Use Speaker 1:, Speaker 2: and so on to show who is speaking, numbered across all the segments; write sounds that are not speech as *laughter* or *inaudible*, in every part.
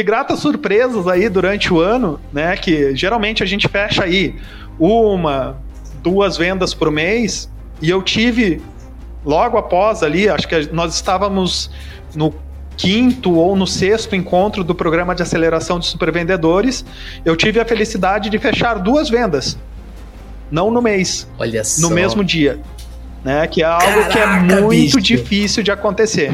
Speaker 1: tive gratas surpresas aí durante o ano, né? Que geralmente a gente fecha aí uma, duas vendas por mês, e eu tive logo após ali, acho que nós estávamos no quinto ou no sexto encontro do programa de aceleração de supervendedores, eu tive a felicidade de fechar duas vendas. Não no mês.
Speaker 2: Olha só.
Speaker 1: No mesmo dia. Né? Que é algo Caraca, que é muito bicho. difícil de acontecer.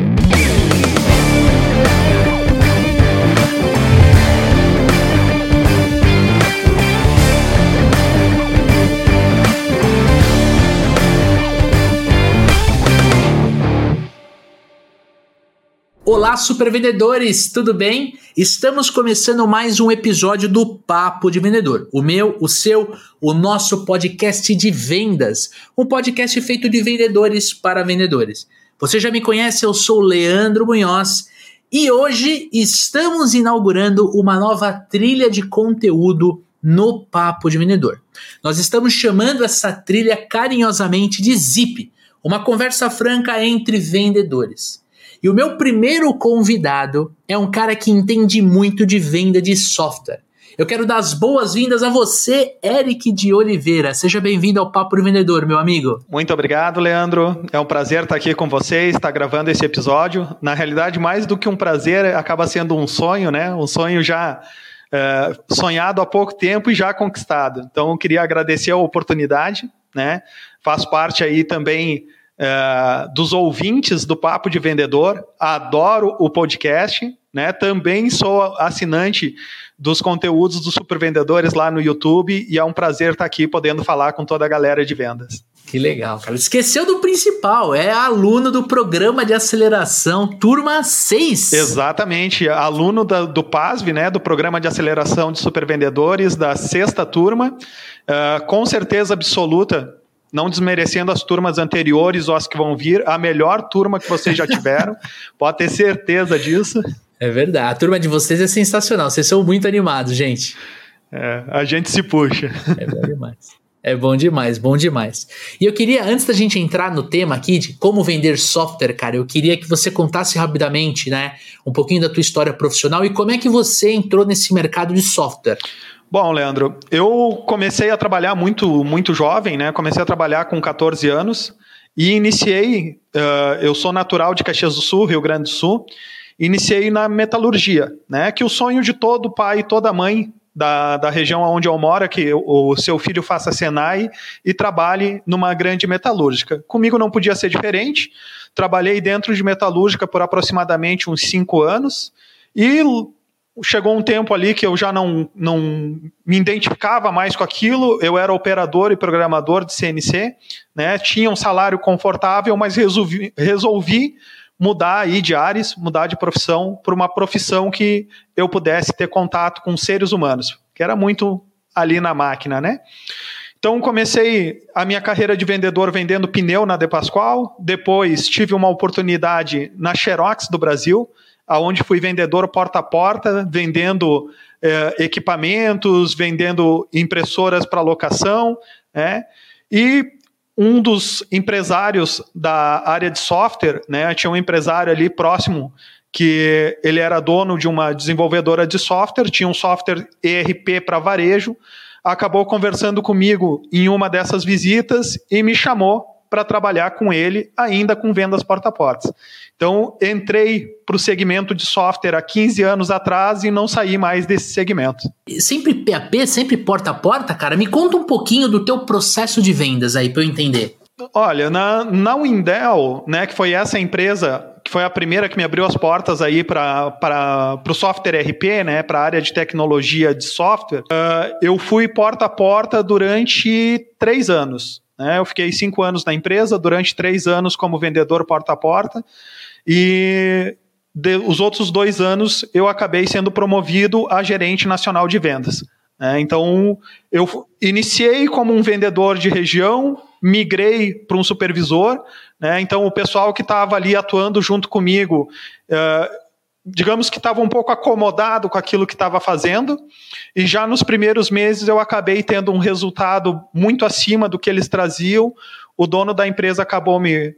Speaker 2: Olá, supervendedores, tudo bem? Estamos começando mais um episódio do Papo de Vendedor. O meu, o seu, o nosso podcast de vendas. Um podcast feito de vendedores para vendedores. Você já me conhece, eu sou Leandro Munhoz e hoje estamos inaugurando uma nova trilha de conteúdo no Papo de Vendedor. Nós estamos chamando essa trilha carinhosamente de Zip, uma conversa franca entre vendedores. E o meu primeiro convidado é um cara que entende muito de venda de software. Eu quero dar as boas-vindas a você, Eric de Oliveira. Seja bem-vindo ao Papo do Vendedor, meu amigo.
Speaker 1: Muito obrigado, Leandro. É um prazer estar aqui com vocês, estar gravando esse episódio. Na realidade, mais do que um prazer, acaba sendo um sonho, né? Um sonho já é, sonhado há pouco tempo e já conquistado. Então, eu queria agradecer a oportunidade, né? Faz parte aí também é, dos ouvintes do Papo de Vendedor, adoro o podcast, né? Também sou assinante dos conteúdos dos supervendedores lá no YouTube e é um prazer estar aqui podendo falar com toda a galera de vendas.
Speaker 2: Que legal, cara. Esqueceu do principal, é aluno do programa de aceleração, turma 6.
Speaker 1: Exatamente, aluno da, do PASV, né, do programa de aceleração de supervendedores, da sexta turma. Uh, com certeza absoluta, não desmerecendo as turmas anteriores ou as que vão vir, a melhor turma que vocês já *laughs* tiveram, pode ter certeza disso.
Speaker 2: É verdade, a turma de vocês é sensacional, vocês são muito animados, gente.
Speaker 1: É, a gente se puxa.
Speaker 2: É bom demais. É bom demais, bom demais. E eu queria, antes da gente entrar no tema aqui de como vender software, cara, eu queria que você contasse rapidamente, né, um pouquinho da tua história profissional e como é que você entrou nesse mercado de software.
Speaker 1: Bom, Leandro, eu comecei a trabalhar muito, muito jovem, né? Comecei a trabalhar com 14 anos e iniciei. Uh, eu sou natural de Caxias do Sul, Rio Grande do Sul. Iniciei na metalurgia, né? Que o sonho de todo pai e toda mãe da, da região onde eu moro é que o seu filho faça Senai e trabalhe numa grande metalúrgica. Comigo não podia ser diferente. Trabalhei dentro de metalúrgica por aproximadamente uns cinco anos e chegou um tempo ali que eu já não, não me identificava mais com aquilo, eu era operador e programador de CNC, né, tinha um salário confortável, mas resolvi, resolvi mudar aí de áreas, mudar de profissão para uma profissão que eu pudesse ter contato com seres humanos, que era muito ali na máquina, né? Então comecei a minha carreira de vendedor vendendo pneu na De Pascoal, depois tive uma oportunidade na Xerox do Brasil, aonde fui vendedor porta a porta, vendendo é, equipamentos, vendendo impressoras para locação, né? E um dos empresários da área de software, né, tinha um empresário ali próximo que ele era dono de uma desenvolvedora de software, tinha um software ERP para varejo, acabou conversando comigo em uma dessas visitas e me chamou para trabalhar com ele, ainda com vendas porta a porta. Então, entrei para o segmento de software há 15 anos atrás e não saí mais desse segmento.
Speaker 2: Sempre PAP, sempre porta a porta, cara? Me conta um pouquinho do teu processo de vendas aí para eu entender.
Speaker 1: Olha, na, na Windel, né, que foi essa empresa que foi a primeira que me abriu as portas aí para o software RP, né, para a área de tecnologia de software, uh, eu fui porta a porta durante três anos. Né? Eu fiquei cinco anos na empresa, durante três anos como vendedor porta a porta, e de, os outros dois anos eu acabei sendo promovido a gerente nacional de vendas. Né? Então, eu iniciei como um vendedor de região, migrei para um supervisor. Né? Então, o pessoal que estava ali atuando junto comigo. Uh, digamos que estava um pouco acomodado com aquilo que estava fazendo, e já nos primeiros meses eu acabei tendo um resultado muito acima do que eles traziam. O dono da empresa acabou me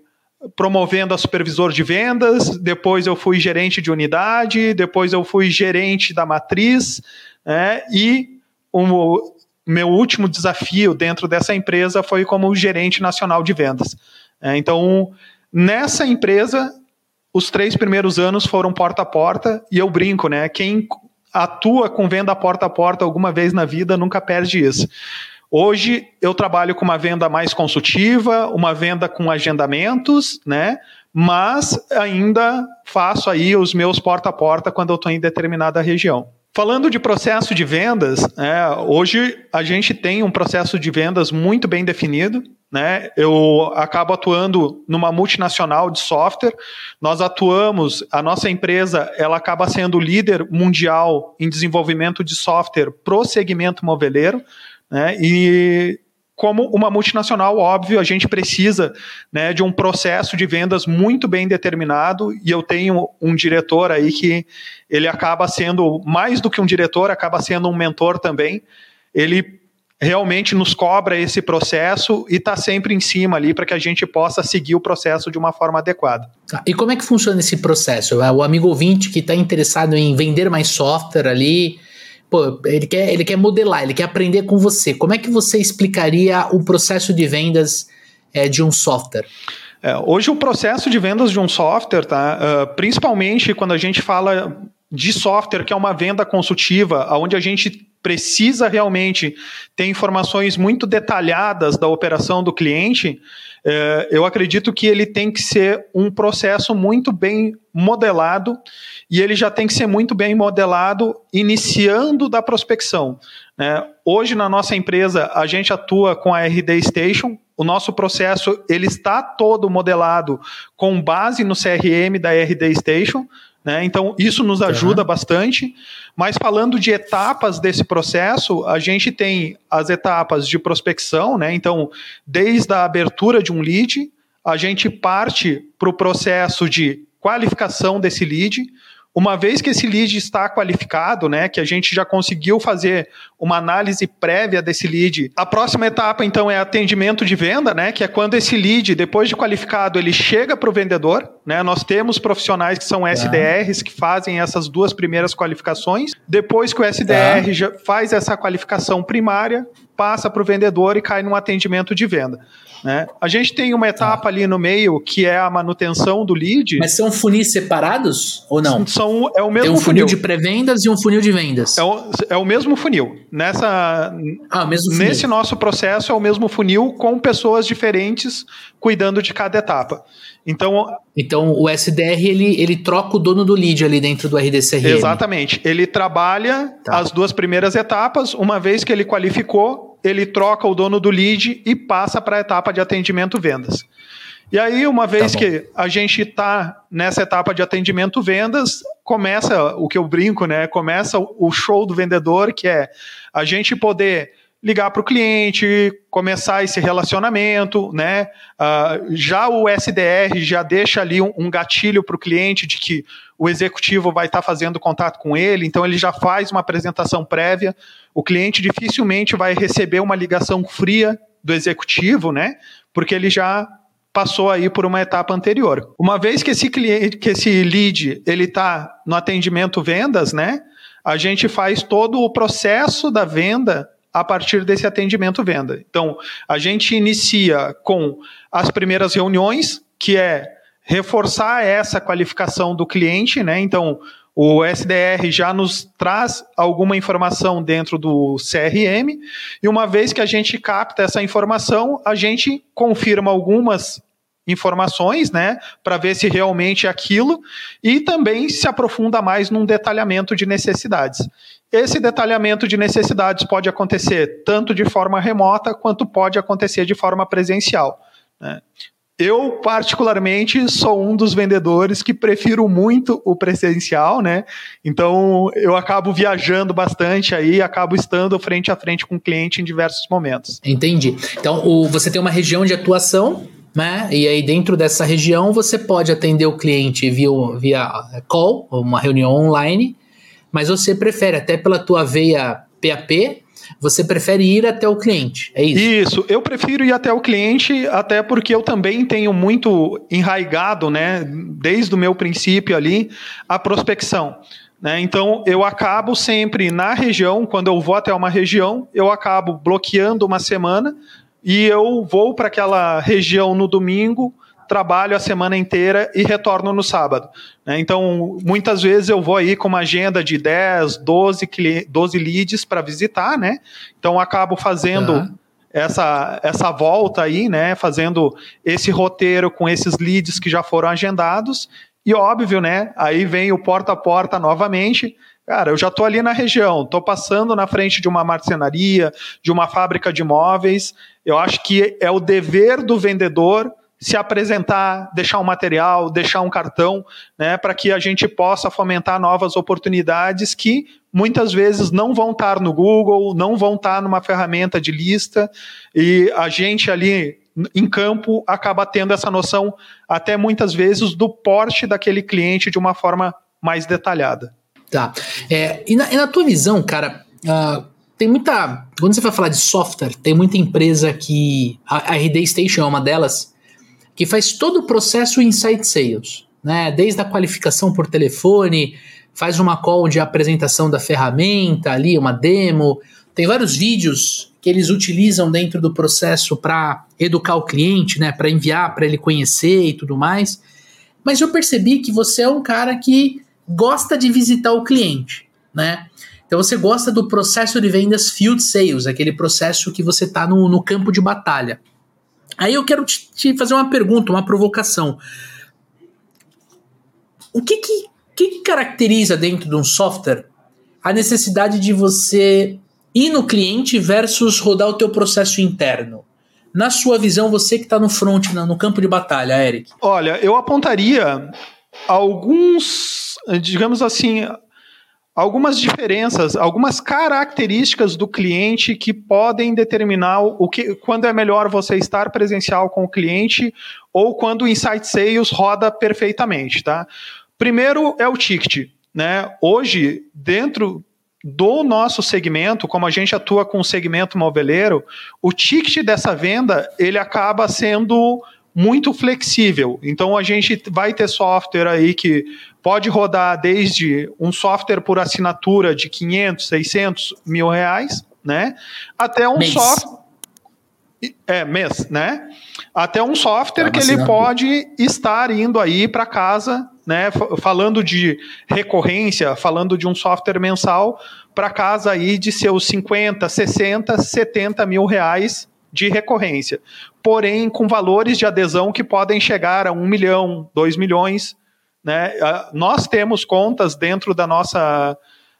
Speaker 1: promovendo a supervisor de vendas, depois eu fui gerente de unidade, depois eu fui gerente da matriz, né, e o meu último desafio dentro dessa empresa foi como gerente nacional de vendas. É, então, nessa empresa, os três primeiros anos foram porta a porta, e eu brinco, né? Quem atua com venda porta a porta alguma vez na vida nunca perde isso. Hoje eu trabalho com uma venda mais consultiva, uma venda com agendamentos, né? Mas ainda faço aí os meus porta a porta quando eu estou em determinada região. Falando de processo de vendas, é, hoje a gente tem um processo de vendas muito bem definido. Né? Eu acabo atuando numa multinacional de software. Nós atuamos, a nossa empresa, ela acaba sendo líder mundial em desenvolvimento de software pro segmento moveleiro. Né? E como uma multinacional, óbvio, a gente precisa né, de um processo de vendas muito bem determinado e eu tenho um diretor aí que ele acaba sendo, mais do que um diretor, acaba sendo um mentor também. Ele realmente nos cobra esse processo e está sempre em cima ali para que a gente possa seguir o processo de uma forma adequada.
Speaker 2: Tá. E como é que funciona esse processo? O amigo ouvinte que está interessado em vender mais software ali, pô, ele quer, ele quer modelar, ele quer aprender com você. Como é que você explicaria o processo de vendas é, de um software?
Speaker 1: É, hoje o processo de vendas de um software, tá? Uh, principalmente quando a gente fala de software, que é uma venda consultiva, onde a gente precisa realmente ter informações muito detalhadas da operação do cliente, é, eu acredito que ele tem que ser um processo muito bem modelado e ele já tem que ser muito bem modelado iniciando da prospecção. Né? Hoje na nossa empresa a gente atua com a RD Station. O nosso processo ele está todo modelado com base no CRM da RD Station. Né? Então, isso nos ajuda uhum. bastante. Mas falando de etapas desse processo, a gente tem as etapas de prospecção, né? Então, desde a abertura de um lead, a gente parte para o processo de qualificação desse lead, uma vez que esse lead está qualificado, né, que a gente já conseguiu fazer uma análise prévia desse lead, a próxima etapa então é atendimento de venda, né, que é quando esse lead, depois de qualificado, ele chega para o vendedor, né, nós temos profissionais que são tá. SDRs que fazem essas duas primeiras qualificações. Depois que o SDR tá. já faz essa qualificação primária, passa para o vendedor e cai num atendimento de venda. Né? A gente tem uma etapa ali no meio que é a manutenção do lead.
Speaker 2: Mas são funis separados ou não?
Speaker 1: São, é o mesmo
Speaker 2: tem um funil, funil. de pré-vendas e um funil de vendas.
Speaker 1: É o, é o mesmo funil. Nessa, ah, mesmo funil. Nesse nosso processo é o mesmo funil com pessoas diferentes cuidando de cada etapa. Então,
Speaker 2: então o SDR ele, ele troca o dono do lead ali dentro do RDCRM.
Speaker 1: Exatamente. Ele trabalha tá. as duas primeiras etapas, uma vez que ele qualificou, ele troca o dono do lead e passa para a etapa de atendimento vendas. E aí, uma vez tá que a gente está nessa etapa de atendimento vendas, começa o que eu brinco, né? Começa o show do vendedor, que é a gente poder ligar para o cliente, começar esse relacionamento, né? Uh, já o SDR já deixa ali um, um gatilho para o cliente de que o executivo vai estar tá fazendo contato com ele, então ele já faz uma apresentação prévia. O cliente dificilmente vai receber uma ligação fria do executivo, né? Porque ele já passou aí por uma etapa anterior. Uma vez que esse cliente, que esse lead, ele está no atendimento vendas, né? A gente faz todo o processo da venda a partir desse atendimento venda. Então, a gente inicia com as primeiras reuniões, que é reforçar essa qualificação do cliente, né? Então, o SDR já nos traz alguma informação dentro do CRM, e uma vez que a gente capta essa informação, a gente confirma algumas informações, né, para ver se realmente é aquilo, e também se aprofunda mais num detalhamento de necessidades. Esse detalhamento de necessidades pode acontecer tanto de forma remota quanto pode acontecer de forma presencial. Né? Eu, particularmente, sou um dos vendedores que prefiro muito o presencial, né? Então, eu acabo viajando bastante aí, acabo estando frente a frente com o cliente em diversos momentos.
Speaker 2: Entendi. Então, o, você tem uma região de atuação né? E aí dentro dessa região você pode atender o cliente via, via call, uma reunião online, mas você prefere até pela tua veia PAP você prefere ir até o cliente, é isso?
Speaker 1: Isso, eu prefiro ir até o cliente, até porque eu também tenho muito enraigado, né, desde o meu princípio ali, a prospecção. Né? Então, eu acabo sempre na região, quando eu vou até uma região, eu acabo bloqueando uma semana e eu vou para aquela região no domingo, trabalho a semana inteira e retorno no sábado. Né? Então, muitas vezes eu vou aí com uma agenda de 10, 12, 12 leads para visitar, né? Então, acabo fazendo. Uhum. Essa, essa volta aí, né, fazendo esse roteiro com esses leads que já foram agendados, e óbvio, né, aí vem o porta a porta novamente, Cara, eu já estou ali na região, estou passando na frente de uma marcenaria, de uma fábrica de móveis. Eu acho que é o dever do vendedor se apresentar, deixar um material, deixar um cartão, né, para que a gente possa fomentar novas oportunidades que muitas vezes não vão estar no Google, não vão estar numa ferramenta de lista, e a gente ali em campo acaba tendo essa noção, até muitas vezes, do porte daquele cliente de uma forma mais detalhada.
Speaker 2: Tá. É, e, na, e, na, tua visão, cara, uh, tem muita. Quando você vai falar de software, tem muita empresa que. A, a RD Station é uma delas que faz todo o processo Insight Sales, né? Desde a qualificação por telefone, faz uma call de apresentação da ferramenta ali, uma demo. Tem vários vídeos que eles utilizam dentro do processo para educar o cliente, né? Para enviar, para ele conhecer e tudo mais. Mas eu percebi que você é um cara que gosta de visitar o cliente, né? Então você gosta do processo de vendas field sales, aquele processo que você está no, no campo de batalha. Aí eu quero te, te fazer uma pergunta, uma provocação. O que que, que caracteriza dentro de um software a necessidade de você ir no cliente versus rodar o teu processo interno? Na sua visão, você que está no front, no campo de batalha, Eric.
Speaker 1: Olha, eu apontaria alguns, digamos assim, algumas diferenças, algumas características do cliente que podem determinar o que, quando é melhor você estar presencial com o cliente ou quando o Insight Sales roda perfeitamente, tá? Primeiro é o ticket, né? Hoje, dentro do nosso segmento, como a gente atua com o segmento moveleiro, o ticket dessa venda, ele acaba sendo muito flexível. Então a gente vai ter software aí que pode rodar desde um software por assinatura de 500, 600 mil reais, né? Até um software é mês, né? Até um software é que ele pode estar indo aí para casa, né? Falando de recorrência, falando de um software mensal para casa aí de seus 50, 60, 70 mil reais de recorrência, porém com valores de adesão que podem chegar a um milhão, dois milhões. Né? Nós temos contas dentro da nossa,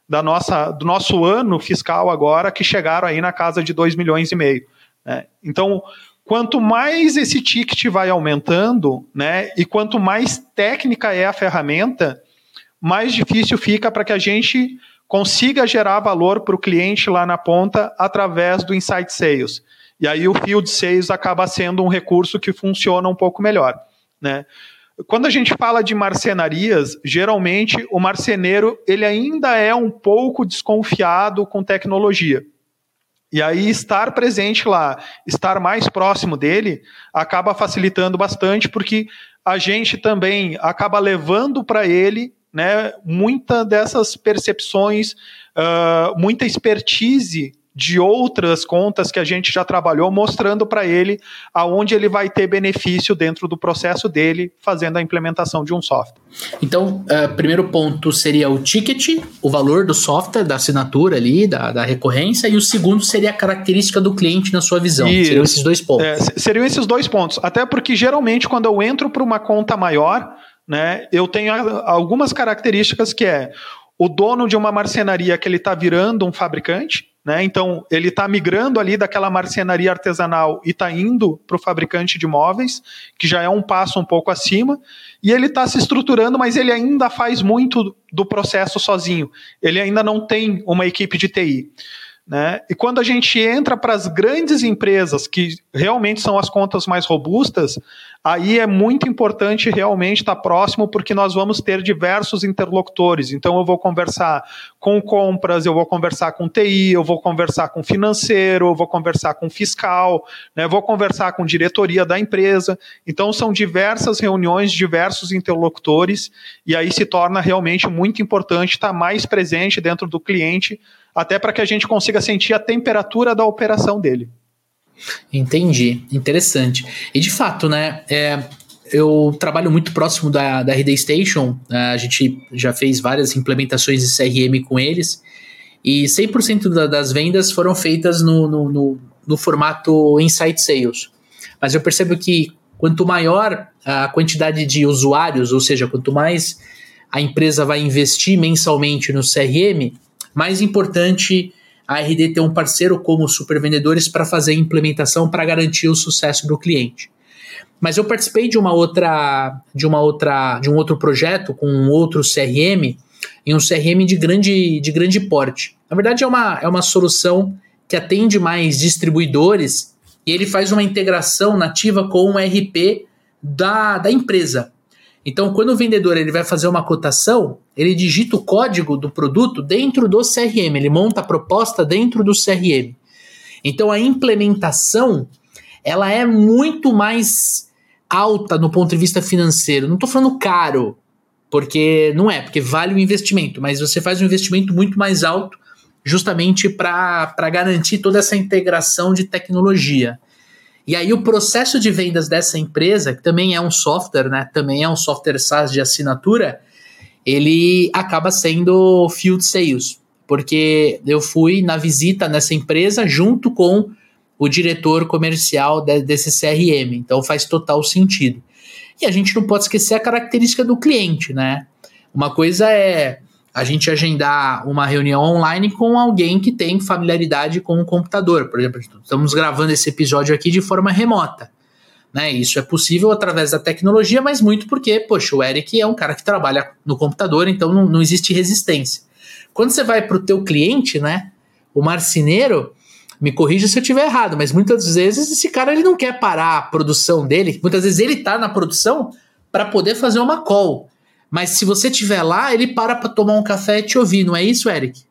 Speaker 1: da nossa, do nosso ano fiscal agora que chegaram aí na casa de dois milhões e meio. Né? Então, quanto mais esse ticket vai aumentando, né, e quanto mais técnica é a ferramenta, mais difícil fica para que a gente consiga gerar valor para o cliente lá na ponta através do Insight Sales. E aí o Field Sales acaba sendo um recurso que funciona um pouco melhor. Né? Quando a gente fala de marcenarias, geralmente o marceneiro ele ainda é um pouco desconfiado com tecnologia. E aí estar presente lá, estar mais próximo dele, acaba facilitando bastante, porque a gente também acaba levando para ele né, muita dessas percepções, uh, muita expertise de outras contas que a gente já trabalhou, mostrando para ele aonde ele vai ter benefício dentro do processo dele, fazendo a implementação de um software.
Speaker 2: Então, uh, primeiro ponto seria o ticket, o valor do software, da assinatura ali, da, da recorrência, e o segundo seria a característica do cliente na sua visão. E, seriam esses dois pontos. É,
Speaker 1: seriam esses dois pontos. Até porque geralmente quando eu entro para uma conta maior, né, eu tenho algumas características que é o dono de uma marcenaria que ele está virando um fabricante, né? Então, ele está migrando ali daquela marcenaria artesanal e está indo para o fabricante de móveis, que já é um passo um pouco acima, e ele está se estruturando, mas ele ainda faz muito do processo sozinho. Ele ainda não tem uma equipe de TI. Né? E quando a gente entra para as grandes empresas, que realmente são as contas mais robustas, aí é muito importante realmente estar próximo, porque nós vamos ter diversos interlocutores. Então, eu vou conversar com compras, eu vou conversar com TI, eu vou conversar com financeiro, eu vou conversar com fiscal, né? vou conversar com diretoria da empresa. Então, são diversas reuniões, diversos interlocutores, e aí se torna realmente muito importante estar mais presente dentro do cliente até para que a gente consiga sentir a temperatura da operação dele.
Speaker 2: Entendi, interessante. E de fato, né, é, eu trabalho muito próximo da, da RD Station, a gente já fez várias implementações de CRM com eles, e 100% da, das vendas foram feitas no, no, no, no formato Insight Sales. Mas eu percebo que quanto maior a quantidade de usuários, ou seja, quanto mais a empresa vai investir mensalmente no CRM, mais importante a RD ter um parceiro como supervendedores para fazer a implementação para garantir o sucesso do cliente. Mas eu participei de uma outra de uma outra de um outro projeto com um outro CRM em um CRM de grande de grande porte. Na verdade é uma é uma solução que atende mais distribuidores e ele faz uma integração nativa com o RP da, da empresa. Então, quando o vendedor ele vai fazer uma cotação, ele digita o código do produto dentro do CRM, ele monta a proposta dentro do CRM. Então, a implementação ela é muito mais alta no ponto de vista financeiro. Não estou falando caro, porque não é, porque vale o investimento, mas você faz um investimento muito mais alto justamente para garantir toda essa integração de tecnologia. E aí o processo de vendas dessa empresa, que também é um software, né? Também é um software SaaS de assinatura, ele acaba sendo field sales, porque eu fui na visita nessa empresa junto com o diretor comercial de, desse CRM, então faz total sentido. E a gente não pode esquecer a característica do cliente, né? Uma coisa é a gente agendar uma reunião online com alguém que tem familiaridade com o computador. Por exemplo, estamos gravando esse episódio aqui de forma remota. Né? Isso é possível através da tecnologia, mas muito porque, poxa, o Eric é um cara que trabalha no computador, então não, não existe resistência. Quando você vai para o teu cliente, né, o marceneiro, me corrija se eu estiver errado, mas muitas vezes esse cara ele não quer parar a produção dele, muitas vezes ele está na produção para poder fazer uma call. Mas se você estiver lá, ele para para tomar um café e te ouvir, não é isso, Eric?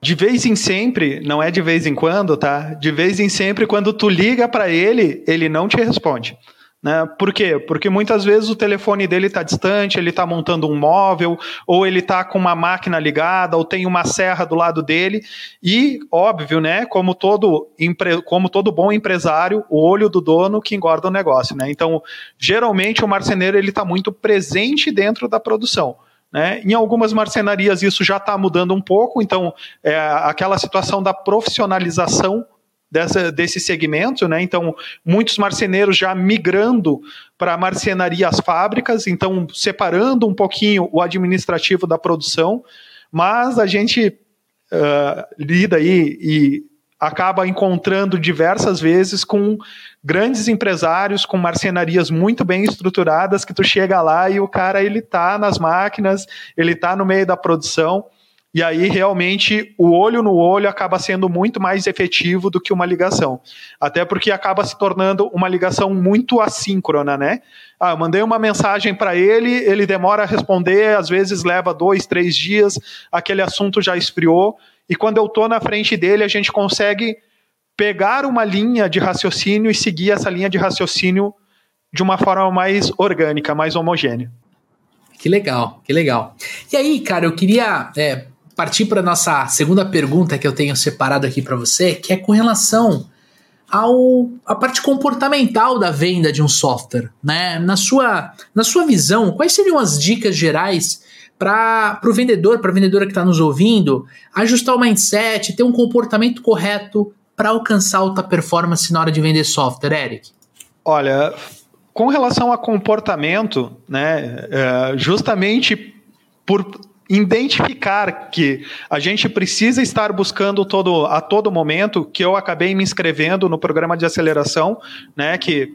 Speaker 1: De vez em sempre, não é de vez em quando, tá? De vez em sempre, quando tu liga para ele, ele não te responde. Né? Por quê? Porque muitas vezes o telefone dele está distante, ele está montando um móvel, ou ele está com uma máquina ligada, ou tem uma serra do lado dele. E, óbvio, né? Como todo, como todo bom empresário, o olho do dono que engorda o negócio. Né? Então, geralmente o marceneiro ele está muito presente dentro da produção. Né? Em algumas marcenarias isso já está mudando um pouco, então é aquela situação da profissionalização dessa, desse segmento, né? Então, muitos marceneiros já migrando para marcenaria às fábricas, então separando um pouquinho o administrativo da produção, mas a gente uh, lida aí e acaba encontrando diversas vezes com grandes empresários com marcenarias muito bem estruturadas que tu chega lá e o cara ele tá nas máquinas, ele tá no meio da produção e aí, realmente, o olho no olho acaba sendo muito mais efetivo do que uma ligação. Até porque acaba se tornando uma ligação muito assíncrona, né? Ah, eu mandei uma mensagem para ele, ele demora a responder, às vezes leva dois, três dias, aquele assunto já esfriou. E quando eu estou na frente dele, a gente consegue pegar uma linha de raciocínio e seguir essa linha de raciocínio de uma forma mais orgânica, mais homogênea.
Speaker 2: Que legal, que legal. E aí, cara, eu queria é, partir para nossa segunda pergunta que eu tenho separado aqui para você, que é com relação ao a parte comportamental da venda de um software, né? Na sua na sua visão, quais seriam as dicas gerais para o vendedor, para a vendedora que está nos ouvindo, ajustar o mindset, ter um comportamento correto para alcançar alta performance na hora de vender software, Eric?
Speaker 1: Olha, com relação a comportamento, né, é, justamente por identificar que a gente precisa estar buscando todo, a todo momento, que eu acabei me inscrevendo no programa de aceleração, né, que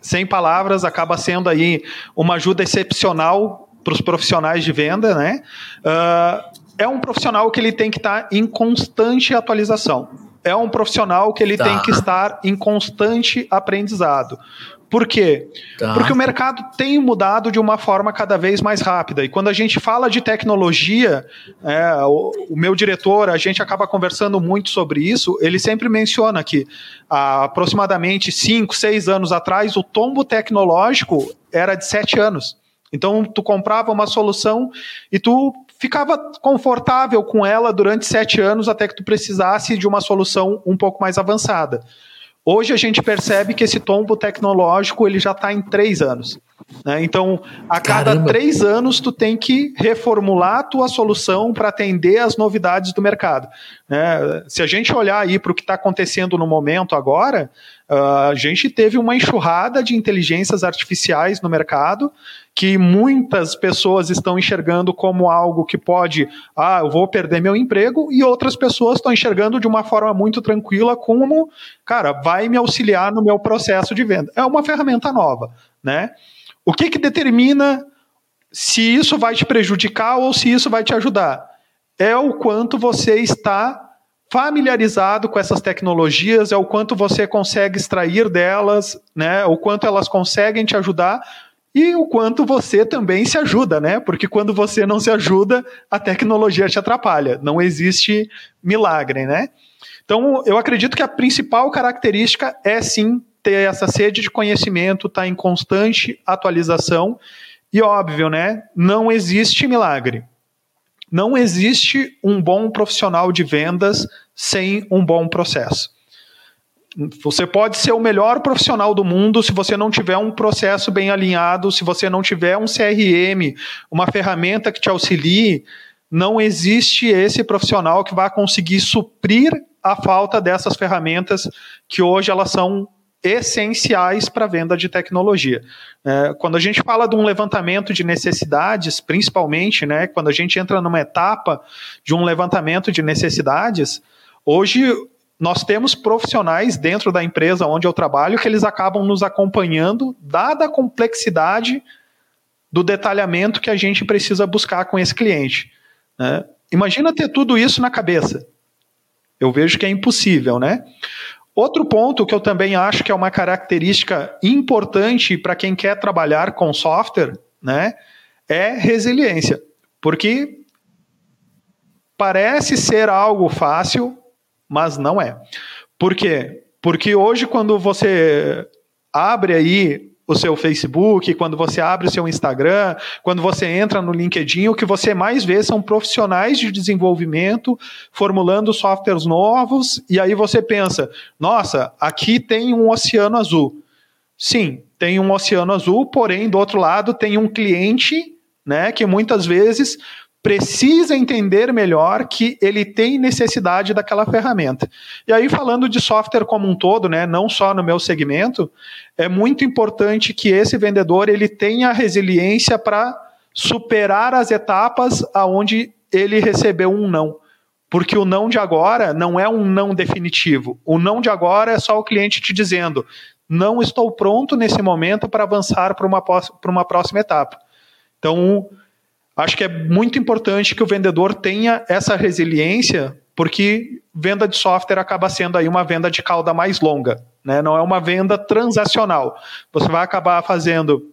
Speaker 1: sem palavras acaba sendo aí uma ajuda excepcional para os profissionais de venda, né? Uh, é um profissional que ele tem que estar em constante atualização. é um profissional que ele tá. tem que estar em constante aprendizado. Por quê? Tá. Porque o mercado tem mudado de uma forma cada vez mais rápida. E quando a gente fala de tecnologia, é, o, o, meu diretor, a gente acaba conversando muito sobre isso, ele sempre menciona que há aproximadamente 5, 6 anos atrás, o tombo tecnológico era de 7 anos. Então, tu comprava uma solução e tu ficava confortável com ela durante sete anos até que tu precisasse de uma solução um pouco mais avançada. Hoje a gente percebe que esse tombo tecnológico ele já está em três anos. Né? Então, a cada Caramba. três anos, tu tem que reformular a tua solução para atender as novidades do mercado. Né? Se a gente olhar aí para o que está acontecendo no momento agora, uh, a gente teve uma enxurrada de inteligências artificiais no mercado que muitas pessoas estão enxergando como algo que pode, ah, eu vou perder meu emprego, e outras pessoas estão enxergando de uma forma muito tranquila como, cara, vai me auxiliar no meu processo de venda. É uma ferramenta nova, né? O que que determina se isso vai te prejudicar ou se isso vai te ajudar? É o quanto você está familiarizado com essas tecnologias, é o quanto você consegue extrair delas, né? O quanto elas conseguem te ajudar e o quanto você também se ajuda, né? Porque quando você não se ajuda, a tecnologia te atrapalha. Não existe milagre, né? Então, eu acredito que a principal característica é sim ter essa sede de conhecimento, estar tá em constante atualização. E óbvio, né? Não existe milagre. Não existe um bom profissional de vendas sem um bom processo. Você pode ser o melhor profissional do mundo se você não tiver um processo bem alinhado, se você não tiver um CRM, uma ferramenta que te auxilie, não existe esse profissional que vai conseguir suprir a falta dessas ferramentas que hoje elas são essenciais para a venda de tecnologia. É, quando a gente fala de um levantamento de necessidades, principalmente, né, quando a gente entra numa etapa de um levantamento de necessidades, hoje nós temos profissionais dentro da empresa onde eu trabalho que eles acabam nos acompanhando, dada a complexidade do detalhamento que a gente precisa buscar com esse cliente. Né? Imagina ter tudo isso na cabeça. Eu vejo que é impossível, né? Outro ponto que eu também acho que é uma característica importante para quem quer trabalhar com software, né, é resiliência, porque parece ser algo fácil, mas não é. Por quê? Porque hoje, quando você abre aí o seu Facebook, quando você abre o seu Instagram, quando você entra no LinkedIn, o que você mais vê são profissionais de desenvolvimento formulando softwares novos, e aí você pensa: nossa, aqui tem um oceano azul. Sim, tem um oceano azul, porém, do outro lado, tem um cliente né, que muitas vezes precisa entender melhor que ele tem necessidade daquela ferramenta. E aí, falando de software como um todo, né, não só no meu segmento, é muito importante que esse vendedor ele tenha resiliência para superar as etapas aonde ele recebeu um não. Porque o não de agora não é um não definitivo. O não de agora é só o cliente te dizendo: não estou pronto nesse momento para avançar para uma, uma próxima etapa. Então, Acho que é muito importante que o vendedor tenha essa resiliência, porque venda de software acaba sendo aí uma venda de cauda mais longa, né? Não é uma venda transacional. Você vai acabar fazendo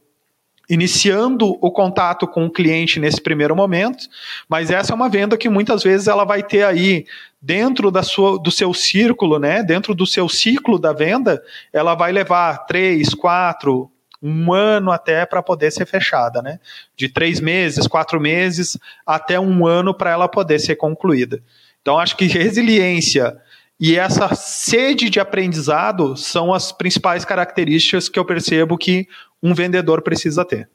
Speaker 1: iniciando o contato com o cliente nesse primeiro momento, mas essa é uma venda que muitas vezes ela vai ter aí dentro da sua, do seu círculo, né, dentro do seu ciclo da venda, ela vai levar três, quatro, um ano até para poder ser fechada, né? De três meses, quatro meses, até um ano para ela poder ser concluída. Então, acho que resiliência e essa sede de aprendizado são as principais características que eu percebo que um vendedor precisa ter.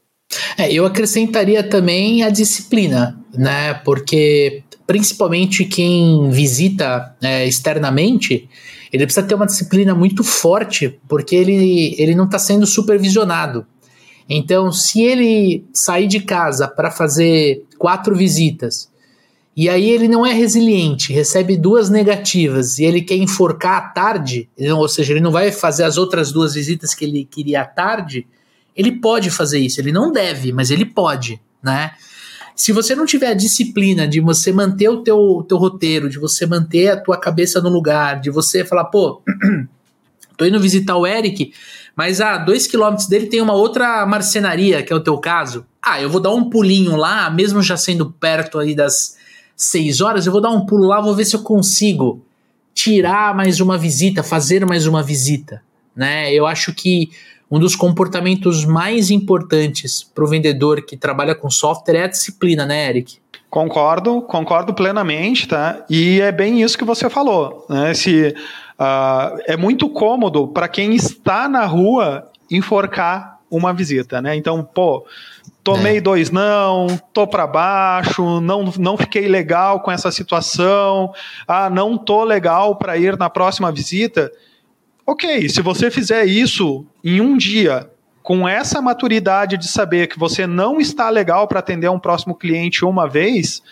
Speaker 2: É, eu acrescentaria também a disciplina, né? Porque principalmente quem visita é, externamente, ele precisa ter uma disciplina muito forte, porque ele, ele não está sendo supervisionado. Então, se ele sair de casa para fazer quatro visitas e aí ele não é resiliente, recebe duas negativas e ele quer enforcar à tarde, ou seja, ele não vai fazer as outras duas visitas que ele queria à tarde, ele pode fazer isso. Ele não deve, mas ele pode, né? Se você não tiver a disciplina de você manter o teu, teu roteiro, de você manter a tua cabeça no lugar, de você falar, pô, *clears throat* tô indo visitar o Eric, mas a dois quilômetros dele tem uma outra marcenaria, que é o teu caso. Ah, eu vou dar um pulinho lá, mesmo já sendo perto aí das seis horas, eu vou dar um pulo lá, vou ver se eu consigo tirar mais uma visita, fazer mais uma visita, né? Eu acho que um dos comportamentos mais importantes para o vendedor que trabalha com software é a disciplina, né, Eric?
Speaker 1: Concordo, concordo plenamente, tá? E é bem isso que você falou, né? Se uh, é muito cômodo para quem está na rua enforcar uma visita, né? Então, pô, tomei é. dois não, tô para baixo, não, não fiquei legal com essa situação, ah, não tô legal para ir na próxima visita. Ok, se você fizer isso em um dia, com essa maturidade de saber que você não está legal para atender um próximo cliente uma vez,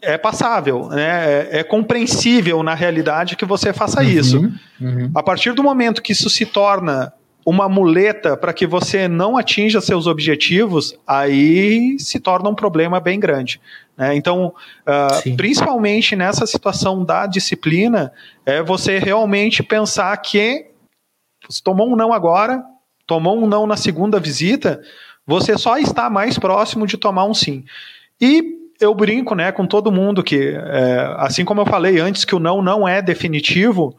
Speaker 1: é passável, né? é, é compreensível na realidade que você faça uhum, isso. Uhum. A partir do momento que isso se torna uma muleta para que você não atinja seus objetivos, aí se torna um problema bem grande. Né? Então, uh, principalmente nessa situação da disciplina, é você realmente pensar que você tomou um não agora, tomou um não na segunda visita, você só está mais próximo de tomar um sim. E eu brinco né, com todo mundo que, é, assim como eu falei antes, que o não não é definitivo,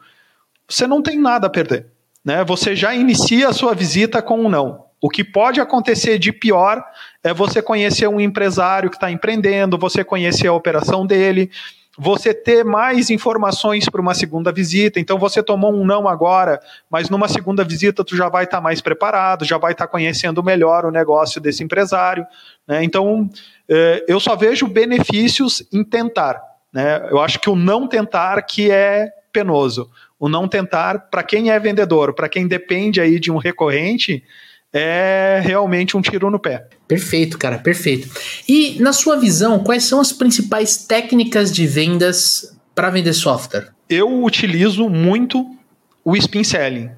Speaker 1: você não tem nada a perder. Né? Você já inicia a sua visita com um não. O que pode acontecer de pior é você conhecer um empresário que está empreendendo, você conhecer a operação dele, você ter mais informações para uma segunda visita. Então você tomou um não agora, mas numa segunda visita tu já vai estar tá mais preparado, já vai estar tá conhecendo melhor o negócio desse empresário. Né? Então eh, eu só vejo benefícios em tentar. Né? Eu acho que o não tentar que é penoso. O não tentar, para quem é vendedor, para quem depende aí de um recorrente, é realmente um tiro no pé.
Speaker 2: Perfeito, cara, perfeito. E na sua visão, quais são as principais técnicas de vendas para vender software?
Speaker 1: Eu utilizo muito o spin selling.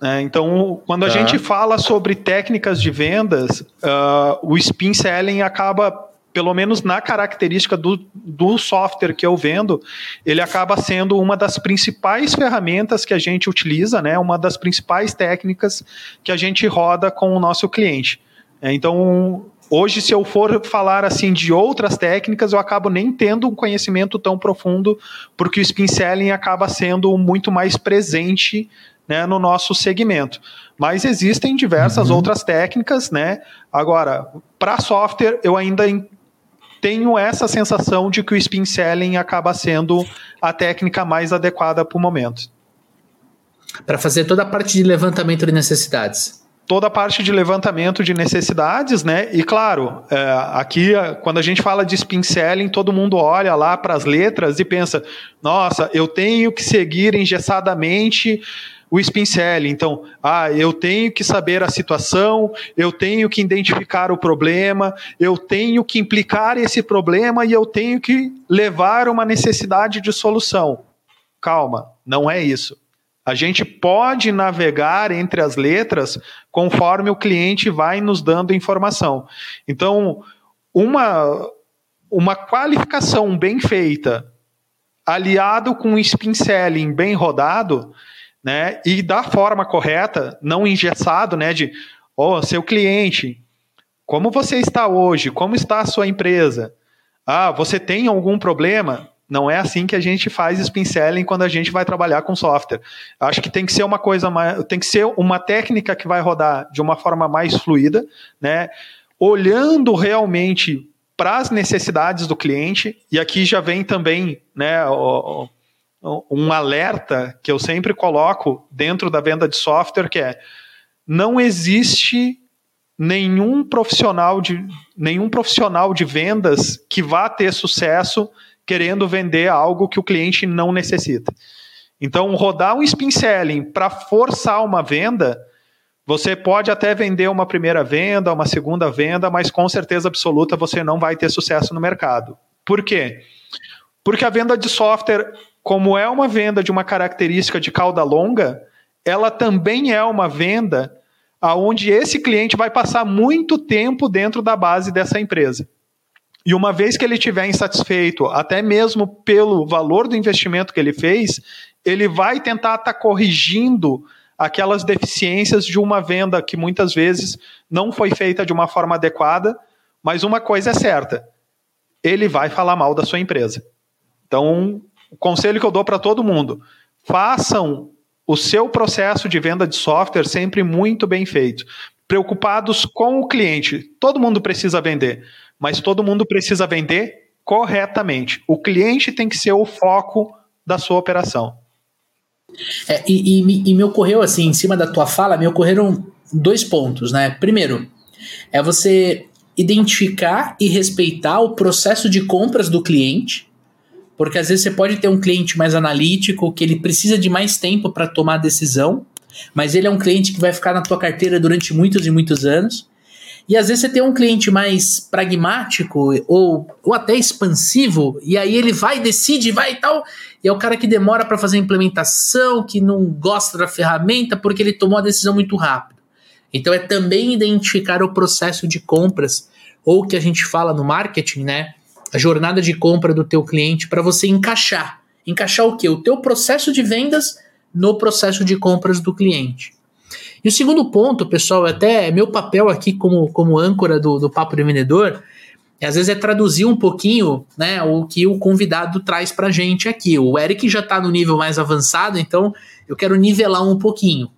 Speaker 1: Né? então, quando a tá. gente fala sobre técnicas de vendas, uh, o spin selling acaba pelo menos na característica do, do software que eu vendo, ele acaba sendo uma das principais ferramentas que a gente utiliza, né? Uma das principais técnicas que a gente roda com o nosso cliente. É, então, hoje, se eu for falar assim de outras técnicas, eu acabo nem tendo um conhecimento tão profundo, porque o spin selling acaba sendo muito mais presente né, no nosso segmento. Mas existem diversas uhum. outras técnicas, né? Agora, para software, eu ainda tenho essa sensação de que o spin selling acaba sendo a técnica mais adequada para o momento.
Speaker 2: Para fazer toda a parte de levantamento de necessidades.
Speaker 1: Toda a parte de levantamento de necessidades, né? E claro, é, aqui, quando a gente fala de spin selling, todo mundo olha lá para as letras e pensa: nossa, eu tenho que seguir engessadamente o spin selling. Então, ah, eu tenho que saber a situação, eu tenho que identificar o problema, eu tenho que implicar esse problema e eu tenho que levar uma necessidade de solução. Calma, não é isso. A gente pode navegar entre as letras conforme o cliente vai nos dando informação. Então, uma, uma qualificação bem feita, aliado com um spin bem rodado, né? E da forma correta, não engessado, né? De, ó, oh, seu cliente, como você está hoje? Como está a sua empresa? Ah, você tem algum problema? Não é assim que a gente faz spin quando a gente vai trabalhar com software. Acho que tem que ser uma coisa mais, tem que ser uma técnica que vai rodar de uma forma mais fluida, né? Olhando realmente para as necessidades do cliente, e aqui já vem também, né, o, um alerta que eu sempre coloco dentro da venda de software que é não existe nenhum profissional de nenhum profissional de vendas que vá ter sucesso querendo vender algo que o cliente não necessita. Então, rodar um spin selling para forçar uma venda, você pode até vender uma primeira venda, uma segunda venda, mas com certeza absoluta você não vai ter sucesso no mercado. Por quê? Porque a venda de software como é uma venda de uma característica de cauda longa, ela também é uma venda aonde esse cliente vai passar muito tempo dentro da base dessa empresa. E uma vez que ele estiver insatisfeito, até mesmo pelo valor do investimento que ele fez, ele vai tentar estar tá corrigindo aquelas deficiências de uma venda que muitas vezes não foi feita de uma forma adequada, mas uma coisa é certa: ele vai falar mal da sua empresa. Então, o conselho que eu dou para todo mundo: façam o seu processo de venda de software sempre muito bem feito. Preocupados com o cliente. Todo mundo precisa vender, mas todo mundo precisa vender corretamente. O cliente tem que ser o foco da sua operação.
Speaker 2: É, e, e, e, me ocorreu assim, em cima da tua fala, me ocorreram dois pontos, né? Primeiro, é você identificar e respeitar o processo de compras do cliente, porque às vezes você pode ter um cliente mais analítico, que ele precisa de mais tempo para tomar a decisão, mas ele é um cliente que vai ficar na tua carteira durante muitos e muitos anos. E às vezes você tem um cliente mais pragmático ou, ou até expansivo, e aí ele vai, decide, vai e tal, e é o cara que demora para fazer a implementação, que não gosta da ferramenta porque ele tomou a decisão muito rápido. Então é também identificar o processo de compras, ou que a gente fala no marketing, né? A jornada de compra do teu cliente para você encaixar. Encaixar o quê? O teu processo de vendas no processo de compras do cliente. E o segundo ponto, pessoal, é até meu papel aqui como, como âncora do, do Papo de Vendedor, é, às vezes é traduzir um pouquinho né, o que o convidado traz para gente aqui. O Eric já está no nível mais avançado, então eu quero nivelar um pouquinho.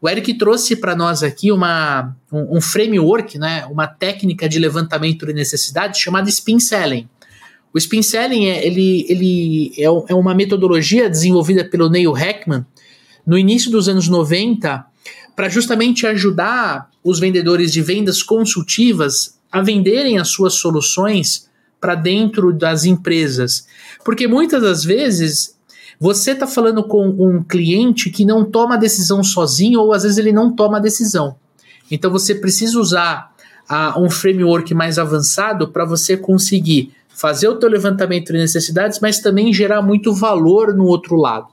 Speaker 2: O Eric trouxe para nós aqui uma, um, um, framework, né, uma técnica de levantamento de necessidades chamada Spin Selling. O Spin Selling é, ele, ele é, é uma metodologia desenvolvida pelo Neil Heckman no início dos anos 90 para justamente ajudar os vendedores de vendas consultivas a venderem as suas soluções para dentro das empresas. Porque muitas das vezes você está falando com um cliente que não toma decisão sozinho ou às vezes ele não toma decisão. Então você precisa usar uh, um framework mais avançado para você conseguir fazer o teu levantamento de necessidades, mas também gerar muito valor no outro lado.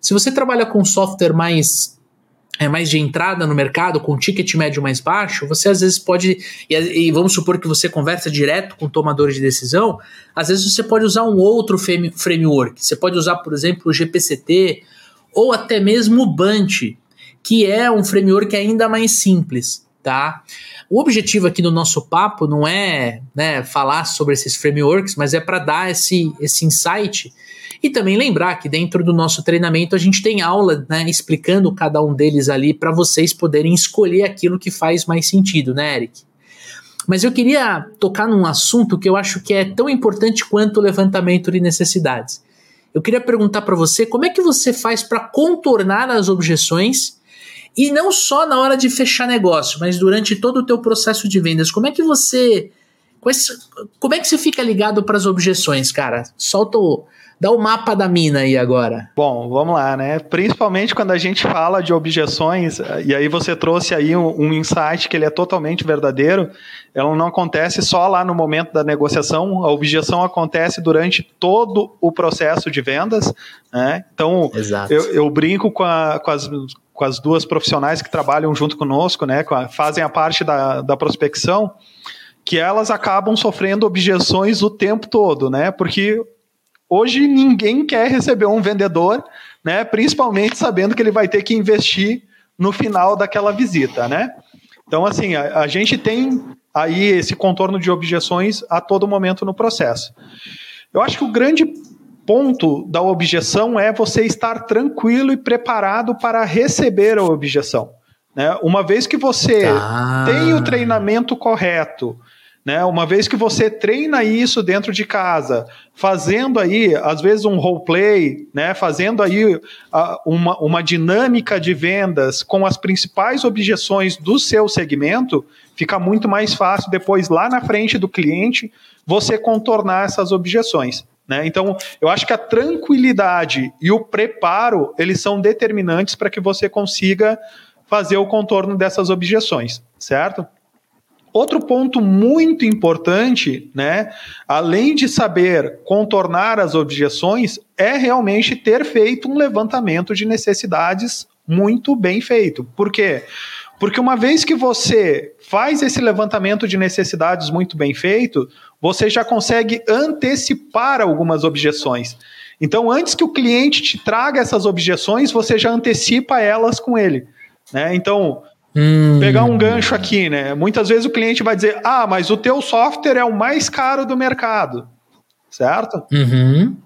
Speaker 2: Se você trabalha com software mais é mais de entrada no mercado, com ticket médio mais baixo, você às vezes pode, e, e, vamos supor que você conversa direto com tomadores de decisão, às vezes você pode usar um outro framework. Você pode usar, por exemplo, o GPCT ou até mesmo o Bunch, que é um framework ainda mais simples, tá? O objetivo aqui do nosso papo não é né, falar sobre esses frameworks, mas é para dar esse, esse insight e também lembrar que dentro do nosso treinamento a gente tem aula né, explicando cada um deles ali para vocês poderem escolher aquilo que faz mais sentido, né, Eric? Mas eu queria tocar num assunto que eu acho que é tão importante quanto o levantamento de necessidades. Eu queria perguntar para você como é que você faz para contornar as objeções e não só na hora de fechar negócio, mas durante todo o teu processo de vendas. Como é que você como é que você fica ligado para as objeções, cara? Solta o, Dá o mapa da mina aí agora.
Speaker 1: Bom, vamos lá, né? Principalmente quando a gente fala de objeções, e aí você trouxe aí um, um insight que ele é totalmente verdadeiro, ela não acontece só lá no momento da negociação, a objeção acontece durante todo o processo de vendas, né? Então, eu, eu, brinco com, a, com as com as duas profissionais que trabalham junto conosco, né, fazem a parte da, da prospecção, que elas acabam sofrendo objeções o tempo todo, né? Porque Hoje ninguém quer receber um vendedor, né? Principalmente sabendo que ele vai ter que investir no final daquela visita, né? Então, assim, a, a gente tem aí esse contorno de objeções a todo momento no processo. Eu acho que o grande ponto da objeção é você estar tranquilo e preparado para receber a objeção. Né? Uma vez que você ah. tem o treinamento correto, né? Uma vez que você treina isso dentro de casa, fazendo aí, às vezes, um roleplay, né? fazendo aí uma, uma dinâmica de vendas com as principais objeções do seu segmento, fica muito mais fácil depois, lá na frente do cliente, você contornar essas objeções. Né? Então, eu acho que a tranquilidade e o preparo, eles são determinantes para que você consiga fazer o contorno dessas objeções, certo? Outro ponto muito importante, né, além de saber contornar as objeções, é realmente ter feito um levantamento de necessidades muito bem feito. Por quê? Porque uma vez que você faz esse levantamento de necessidades muito bem feito, você já consegue antecipar algumas objeções. Então, antes que o cliente te traga essas objeções, você já antecipa elas com ele. Né? Então, hum. pegar um gancho aqui, né? Muitas vezes o cliente vai dizer: Ah, mas o teu software é o mais caro do mercado. Certo?
Speaker 2: Uhum.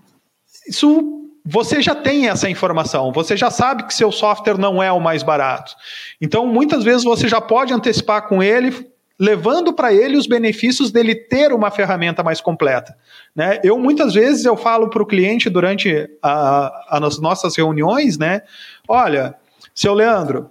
Speaker 1: Isso você já tem essa informação, você já sabe que seu software não é o mais barato. Então, muitas vezes você já pode antecipar com ele, levando para ele os benefícios dele ter uma ferramenta mais completa. Né? Eu muitas vezes eu falo para o cliente durante as nossas reuniões, né? Olha, seu Leandro,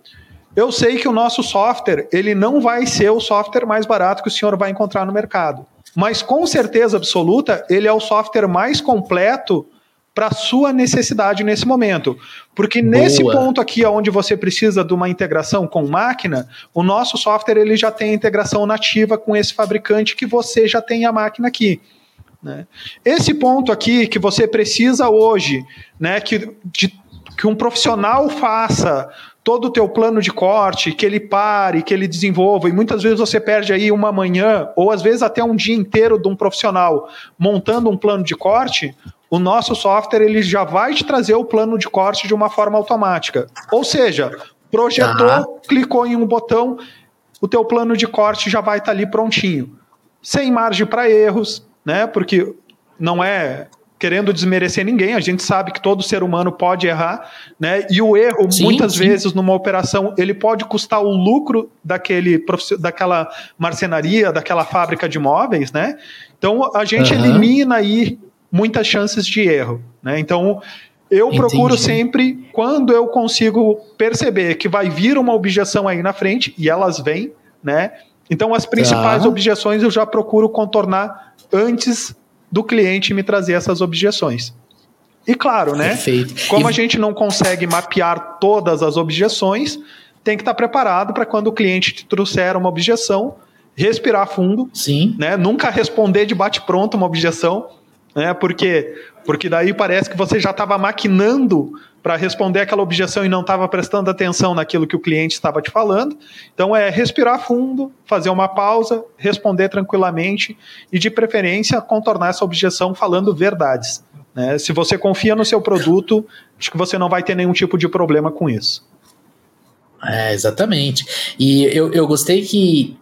Speaker 1: eu sei que o nosso software ele não vai ser o software mais barato que o senhor vai encontrar no mercado, mas com certeza absoluta ele é o software mais completo para sua necessidade nesse momento. Porque Boa. nesse ponto aqui, onde você precisa de uma integração com máquina, o nosso software ele já tem integração nativa com esse fabricante que você já tem a máquina aqui. Né? Esse ponto aqui que você precisa hoje, né, que, de, que um profissional faça todo o teu plano de corte, que ele pare, que ele desenvolva, e muitas vezes você perde aí uma manhã, ou às vezes até um dia inteiro de um profissional montando um plano de corte, o nosso software ele já vai te trazer o plano de corte de uma forma automática. Ou seja, projetou, clicou em um botão, o teu plano de corte já vai estar tá ali prontinho. Sem margem para erros, né? Porque não é querendo desmerecer ninguém, a gente sabe que todo ser humano pode errar, né? E o erro, sim, muitas sim. vezes, numa operação, ele pode custar o lucro daquele, daquela marcenaria, daquela fábrica de móveis, né? Então a gente uhum. elimina aí muitas chances de erro. Né? Então, eu Entendi. procuro sempre, quando eu consigo perceber que vai vir uma objeção aí na frente, e elas vêm, né? Então, as principais tá. objeções eu já procuro contornar antes do cliente me trazer essas objeções. E claro, né? Perfeito. Como e... a gente não consegue mapear todas as objeções, tem que estar preparado para quando o cliente te trouxer uma objeção, respirar fundo,
Speaker 2: Sim.
Speaker 1: né? Nunca responder de bate pronto uma objeção, né? Porque porque daí parece que você já estava maquinando para responder aquela objeção e não estava prestando atenção naquilo que o cliente estava te falando. Então é respirar fundo, fazer uma pausa, responder tranquilamente e de preferência contornar essa objeção falando verdades. Né? Se você confia no seu produto, acho que você não vai ter nenhum tipo de problema com isso.
Speaker 2: É, exatamente. E eu, eu gostei que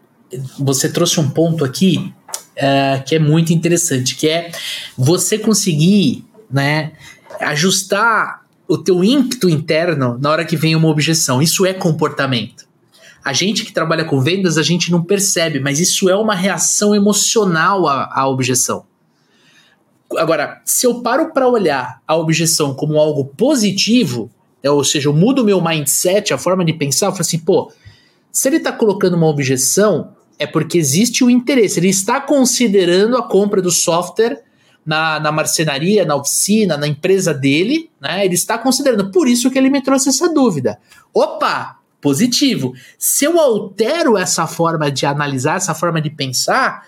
Speaker 2: você trouxe um ponto aqui uh, que é muito interessante, que é você conseguir, né, ajustar o teu ímpeto interno na hora que vem uma objeção. Isso é comportamento. A gente que trabalha com vendas, a gente não percebe, mas isso é uma reação emocional à, à objeção. Agora, se eu paro para olhar a objeção como algo positivo, é, ou seja, eu mudo meu mindset, a forma de pensar, eu falo assim, pô, se ele está colocando uma objeção, é porque existe o interesse. Ele está considerando a compra do software na, na marcenaria, na oficina, na empresa dele, né? Ele está considerando. Por isso que ele me trouxe essa dúvida. Opa! Positivo. Se eu altero essa forma de analisar, essa forma de pensar,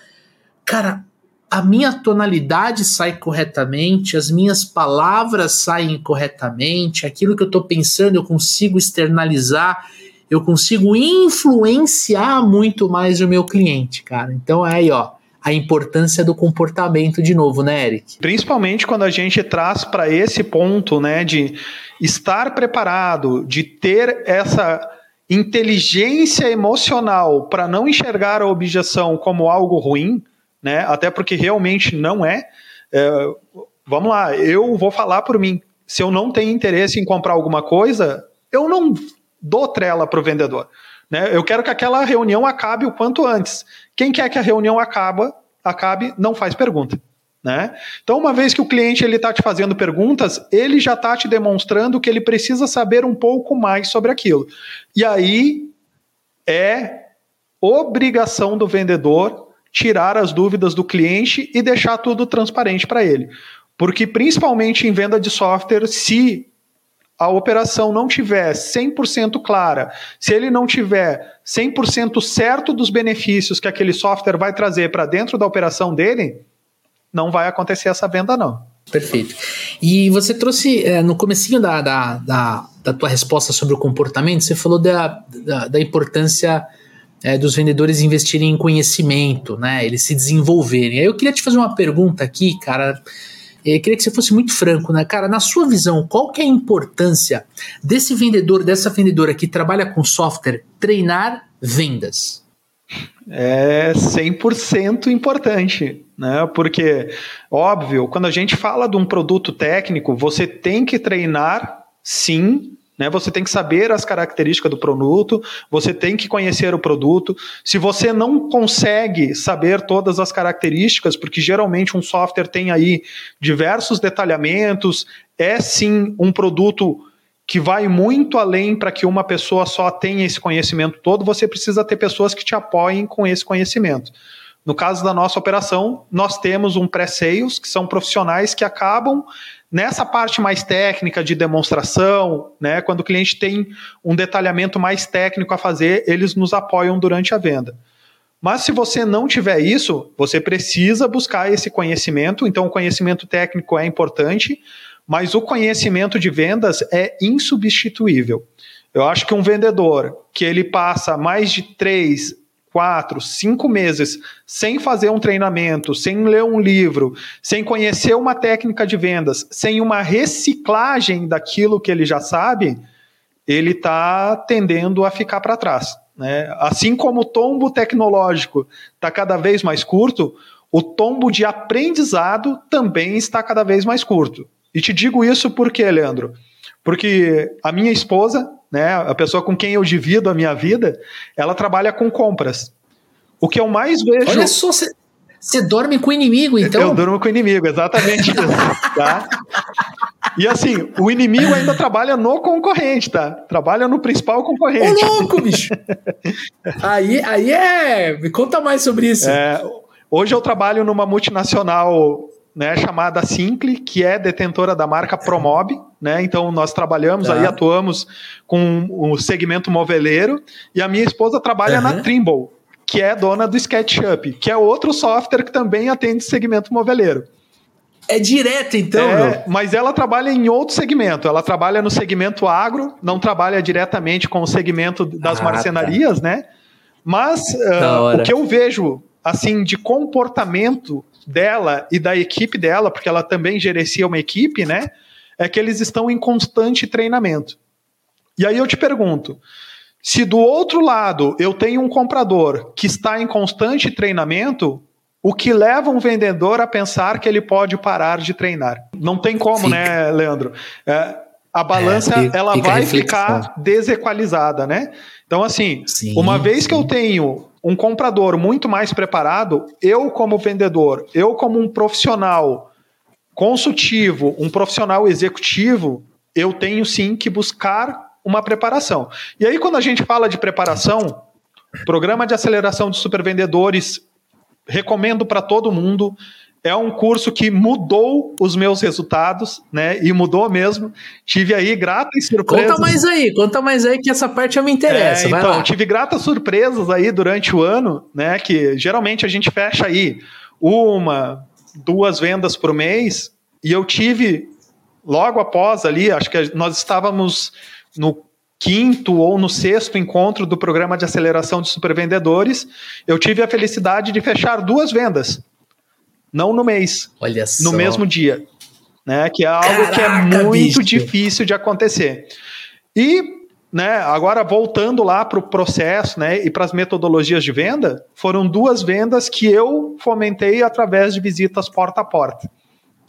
Speaker 2: cara, a minha tonalidade sai corretamente, as minhas palavras saem corretamente, aquilo que eu estou pensando eu consigo externalizar eu consigo influenciar muito mais o meu cliente, cara. Então é aí, ó, a importância do comportamento de novo, né, Eric?
Speaker 1: Principalmente quando a gente traz para esse ponto, né, de estar preparado, de ter essa inteligência emocional para não enxergar a objeção como algo ruim, né? Até porque realmente não é. é. Vamos lá, eu vou falar por mim. Se eu não tenho interesse em comprar alguma coisa, eu não dou trela para o vendedor. Né? Eu quero que aquela reunião acabe o quanto antes. Quem quer que a reunião acaba, acabe, não faz pergunta. Né? Então, uma vez que o cliente ele está te fazendo perguntas, ele já está te demonstrando que ele precisa saber um pouco mais sobre aquilo. E aí é obrigação do vendedor tirar as dúvidas do cliente e deixar tudo transparente para ele. Porque, principalmente em venda de software, se a operação não tiver 100% clara, se ele não tiver 100% certo dos benefícios que aquele software vai trazer para dentro da operação dele, não vai acontecer essa venda não.
Speaker 2: Perfeito. E você trouxe é, no comecinho da, da, da, da tua resposta sobre o comportamento, você falou da, da, da importância é, dos vendedores investirem em conhecimento, né? Eles se desenvolverem. Aí eu queria te fazer uma pergunta aqui, cara. Eu queria que você fosse muito franco, né? Cara, na sua visão, qual que é a importância desse vendedor, dessa vendedora que trabalha com software, treinar vendas?
Speaker 1: É 100% importante, né? Porque, óbvio, quando a gente fala de um produto técnico, você tem que treinar, sim, né? Você tem que saber as características do produto, você tem que conhecer o produto. Se você não consegue saber todas as características, porque geralmente um software tem aí diversos detalhamentos, é sim um produto que vai muito além para que uma pessoa só tenha esse conhecimento todo, você precisa ter pessoas que te apoiem com esse conhecimento. No caso da nossa operação, nós temos um pré-sales, que são profissionais que acabam Nessa parte mais técnica de demonstração, né, quando o cliente tem um detalhamento mais técnico a fazer, eles nos apoiam durante a venda. Mas se você não tiver isso, você precisa buscar esse conhecimento. Então, o conhecimento técnico é importante, mas o conhecimento de vendas é insubstituível. Eu acho que um vendedor que ele passa mais de três quatro, cinco meses sem fazer um treinamento, sem ler um livro, sem conhecer uma técnica de vendas, sem uma reciclagem daquilo que ele já sabe, ele está tendendo a ficar para trás. Né? Assim como o tombo tecnológico está cada vez mais curto, o tombo de aprendizado também está cada vez mais curto. E te digo isso porque, Leandro, porque a minha esposa, né, a pessoa com quem eu divido a minha vida, ela trabalha com compras. O que eu mais vejo.
Speaker 2: Olha só, você dorme com o inimigo, então?
Speaker 1: Eu durmo com o inimigo, exatamente isso. tá? E assim, o inimigo ainda trabalha no concorrente, tá? Trabalha no principal concorrente.
Speaker 2: Ô, louco, bicho! aí, aí é. Me conta mais sobre isso.
Speaker 1: É, hoje eu trabalho numa multinacional né, chamada Simple, que é detentora da marca Promob, né? Então nós trabalhamos tá. aí, atuamos com o segmento moveleiro, e a minha esposa trabalha uhum. na Trimble, que é dona do SketchUp, que é outro software que também atende segmento moveleiro.
Speaker 2: É direto, então.
Speaker 1: É, mas ela trabalha em outro segmento. Ela trabalha no segmento agro, não trabalha diretamente com o segmento das ah, tá. marcenarias, tá. né? Mas uh, o que eu vejo assim de comportamento dela e da equipe dela, porque ela também gerencia uma equipe, né? É que eles estão em constante treinamento. E aí eu te pergunto, se do outro lado eu tenho um comprador que está em constante treinamento, o que leva um vendedor a pensar que ele pode parar de treinar? Não tem como, né, Leandro? É, a balança é, ela vai ficar desequalizada, né? Então, assim, sim, uma vez que eu tenho um comprador muito mais preparado, eu como vendedor, eu como um profissional consultivo, um profissional executivo, eu tenho sim que buscar uma preparação. E aí quando a gente fala de preparação, programa de aceleração de supervendedores, recomendo para todo mundo é um curso que mudou os meus resultados, né? E mudou mesmo. Tive aí gratas surpresas.
Speaker 2: Conta mais aí, conta mais aí que essa parte eu me interessa.
Speaker 1: É, então, lá. tive gratas surpresas aí durante o ano, né? Que geralmente a gente fecha aí uma, duas vendas por mês, e eu tive logo após ali, acho que nós estávamos no quinto ou no sexto encontro do programa de aceleração de supervendedores, eu tive a felicidade de fechar duas vendas não no mês.
Speaker 2: Olha só.
Speaker 1: No mesmo dia. Né? Que é algo Caraca, que é muito bicho. difícil de acontecer. E, né, agora voltando lá para o processo né, e para as metodologias de venda, foram duas vendas que eu fomentei através de visitas porta a porta.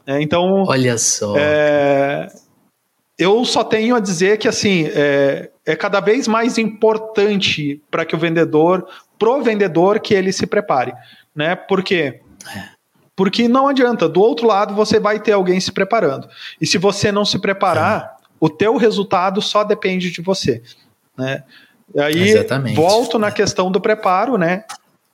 Speaker 1: É, então.
Speaker 2: Olha só.
Speaker 1: É, eu só tenho a dizer que assim é, é cada vez mais importante para que o vendedor, pro vendedor, que ele se prepare, né? Porque é. Porque não adianta, do outro lado você vai ter alguém se preparando. E se você não se preparar, é. o teu resultado só depende de você. Né? Aí, Exatamente. volto na questão do preparo, né?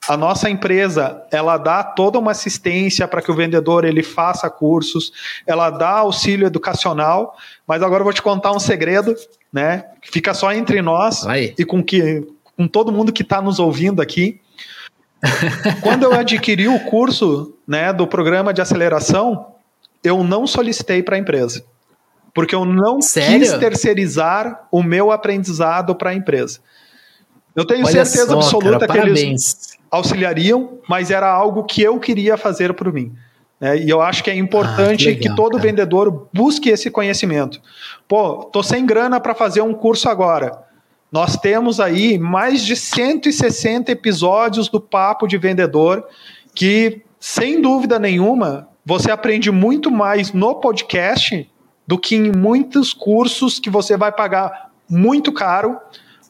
Speaker 1: A nossa empresa, ela dá toda uma assistência para que o vendedor ele faça cursos, ela dá auxílio educacional, mas agora eu vou te contar um segredo, né? Fica só entre nós e com que com todo mundo que está nos ouvindo aqui. Quando eu adquiri o curso né, do programa de aceleração, eu não solicitei para a empresa. porque eu não
Speaker 2: Sério?
Speaker 1: quis terceirizar o meu aprendizado para a empresa. Eu tenho
Speaker 2: Olha
Speaker 1: certeza
Speaker 2: só,
Speaker 1: absoluta
Speaker 2: cara,
Speaker 1: que eles auxiliariam, mas era algo que eu queria fazer por mim. né? e eu acho que é importante
Speaker 2: Ah, que legal,
Speaker 1: que todo
Speaker 2: cara.
Speaker 1: vendedor busque esse conhecimento. Pô, tô sem grana para fazer um curso agora. Nós temos aí mais de 160 episódios do Papo de Vendedor que, sem dúvida nenhuma, você aprende muito mais no podcast do que em muitos cursos que você vai pagar muito caro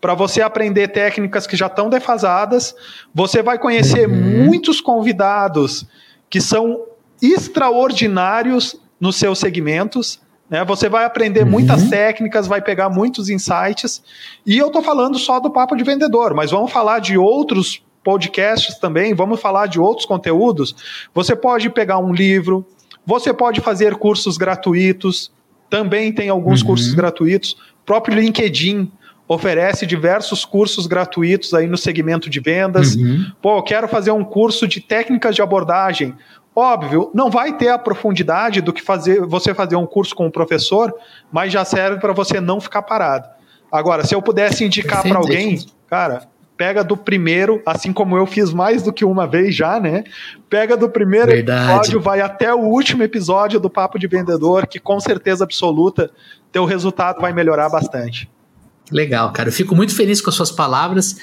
Speaker 1: para você aprender técnicas que já estão defasadas. Você vai conhecer
Speaker 2: Uhum.
Speaker 1: muitos convidados que são extraordinários nos seus segmentos. Né? Você vai aprender
Speaker 2: Uhum.
Speaker 1: muitas técnicas, vai pegar muitos insights. E eu estou falando só do Papo de Vendedor, mas vamos falar de outros podcasts também, vamos falar de outros conteúdos. Você pode pegar um livro, você pode fazer cursos gratuitos, também tem alguns
Speaker 2: Uhum.
Speaker 1: cursos gratuitos. O próprio LinkedIn oferece diversos cursos gratuitos aí no segmento de vendas.
Speaker 2: Uhum.
Speaker 1: Pô, eu quero fazer um curso de técnicas de abordagem. Óbvio, não vai ter a profundidade do que fazer você fazer um curso com um professor, mas já serve para você não ficar parado. Agora, se eu pudesse indicar para alguém, cara, pega do primeiro, assim como eu fiz mais do que uma vez já, né? Pega do primeiro
Speaker 2: Verdade.
Speaker 1: episódio, vai até o último episódio do Papo de Vendedor, que com certeza absoluta teu resultado vai melhorar bastante.
Speaker 2: Legal, cara. Eu fico muito feliz com as suas palavras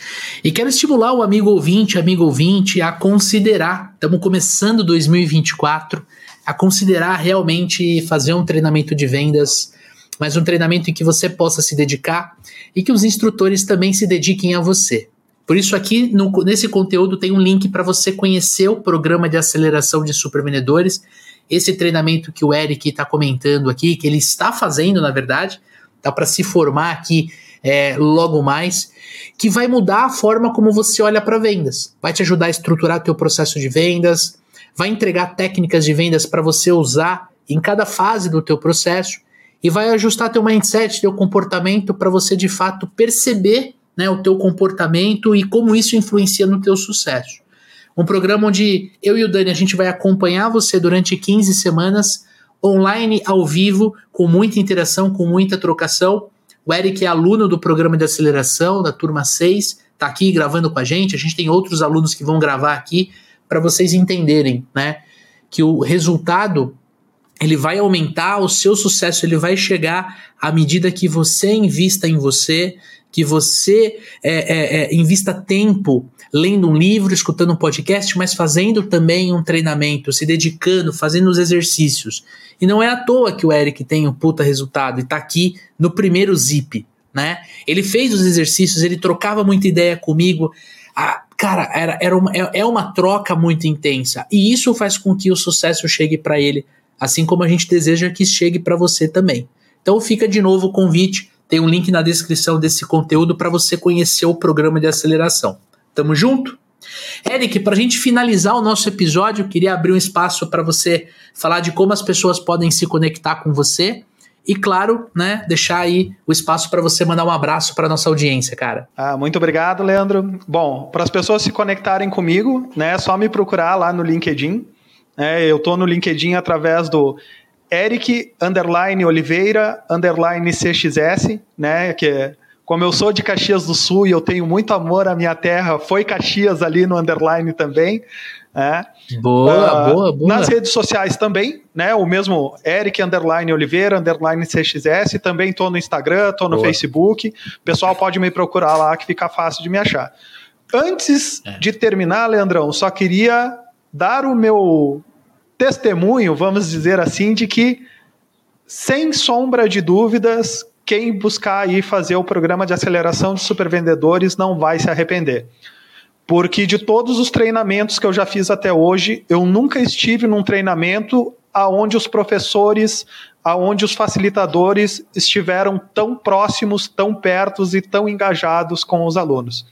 Speaker 2: e quero estimular o amigo ouvinte, amigo ouvinte, a considerar. Estamos começando 2024, a considerar realmente fazer um treinamento de vendas, mas um treinamento em que você possa se dedicar e que os instrutores também se dediquem a você. Por isso, aqui no- nesse conteúdo tem um link para você conhecer o programa de aceleração de supervendedores, esse treinamento que o Eric está comentando aqui, que ele está fazendo, na verdade, tá para se formar aqui é, logo mais, que vai mudar a forma como você olha para vendas. Vai te ajudar a estruturar teu processo de vendas, vai entregar técnicas de vendas para você usar em cada fase do teu processo e vai ajustar teu mindset, teu comportamento para você de fato perceber né, o teu comportamento e como isso influencia no teu sucesso. Um programa onde eu e o Dani a gente vai acompanhar você durante 15 semanas online, ao vivo, com muita interação, com muita trocação. O Eric é aluno do programa de aceleração da turma 6, tá aqui gravando com a gente. A gente tem outros alunos que vão gravar aqui para vocês entenderem, né, que o resultado ele vai aumentar, o seu sucesso ele vai chegar à medida que você invista em você, que você é, é, é, invista tempo lendo um livro, escutando um podcast, mas fazendo também um treinamento, se dedicando, fazendo os exercícios. E não é à toa que o Eric tem um puta resultado e tá aqui no primeiro zip, né? Ele fez os exercícios, ele trocava muita ideia comigo. Ah, cara, era, era uma, é, é uma troca muito intensa. E isso faz com que o sucesso chegue para ele, assim como a gente deseja que chegue para você também. Então fica de novo o convite, tem um link na descrição desse conteúdo para você conhecer o programa de aceleração. Tamo junto? Eric, para a gente finalizar o nosso episódio, eu queria abrir um espaço para você falar de como as pessoas podem se conectar com você e, claro, né, deixar aí o espaço para você mandar um abraço para nossa audiência, cara.
Speaker 1: Ah, muito obrigado, Leandro. Bom, para as pessoas se conectarem comigo, né, é só me procurar lá no LinkedIn. É, eu estou no LinkedIn através do Eric underline Oliveira underline CXS, né, que é como eu sou de Caxias do Sul e eu tenho muito amor à minha terra, foi Caxias ali no underline também. né?
Speaker 2: Boa,
Speaker 1: Uh,
Speaker 2: boa, boa.
Speaker 1: Nas redes sociais também, né? O mesmo Eric underline Oliveira underline CXS. Também estou no Instagram, estou no
Speaker 2: Boa.
Speaker 1: Facebook. O pessoal pode me procurar lá que fica fácil de me achar. Antes
Speaker 2: É.
Speaker 1: de terminar, Leandrão, só queria dar o meu testemunho, vamos dizer assim, de que sem sombra de dúvidas, quem buscar aí fazer o programa de aceleração de supervendedores não vai se arrepender. Porque de todos os treinamentos que eu já fiz até hoje, eu nunca estive num treinamento aonde os professores, aonde os facilitadores estiveram tão próximos, tão pertos e tão engajados com os alunos.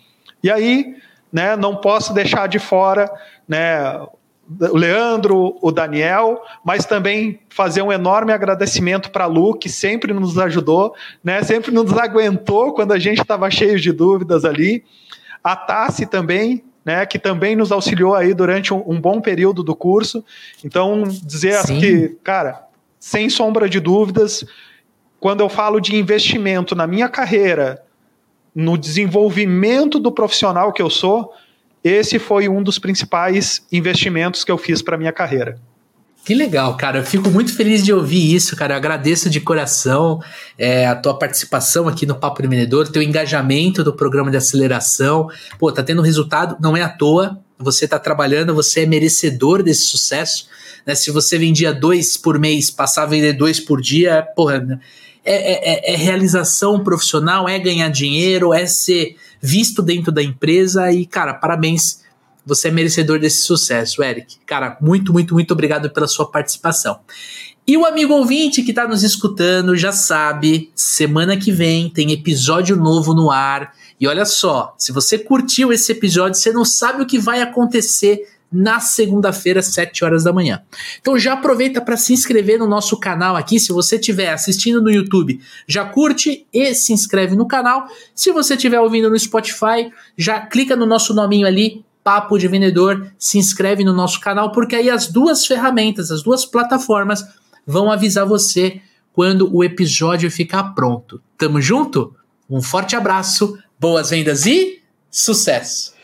Speaker 1: E aí, né, não posso deixar de fora, né, o Leandro, o Daniel, mas também fazer um enorme agradecimento para a Lu, que sempre nos ajudou, né, sempre nos aguentou quando a gente estava cheio de dúvidas ali. A Tassi também, né, que também nos auxiliou aí durante um, um bom período do curso. Então, dizer
Speaker 2: Sim.
Speaker 1: que, cara, sem sombra de dúvidas, quando eu falo de investimento na minha carreira, no desenvolvimento do profissional que eu sou, esse foi um dos principais investimentos que eu fiz para minha carreira.
Speaker 2: Que legal, cara. Eu fico muito feliz de ouvir isso, cara. Eu agradeço de coração é, a tua participação aqui no Papo do Vendedor, teu engajamento do programa de aceleração. Pô, tá tendo resultado, não é à toa. Você tá trabalhando, você é merecedor desse sucesso. Né? Se você vendia dois por mês, passar a vender dois por dia, porra, é, é, é realização profissional, é ganhar dinheiro, é ser visto dentro da empresa e, cara, parabéns. Você é merecedor desse sucesso, Eric. Cara, muito, muito, muito obrigado pela sua participação. E o amigo ouvinte que está nos escutando já sabe, semana que vem tem episódio novo no ar. E olha só, se você curtiu esse episódio, você não sabe o que vai acontecer na segunda-feira, 7 horas da manhã. Então já aproveita para se inscrever no nosso canal aqui. Se você estiver assistindo no YouTube, já curte e se inscreve no canal. Se você estiver ouvindo no Spotify, já clica no nosso nominho ali, Papo de Vendedor, se inscreve no nosso canal, porque aí as duas ferramentas, as duas plataformas vão avisar você quando o episódio ficar pronto. Tamo junto? Um forte abraço, boas vendas e sucesso!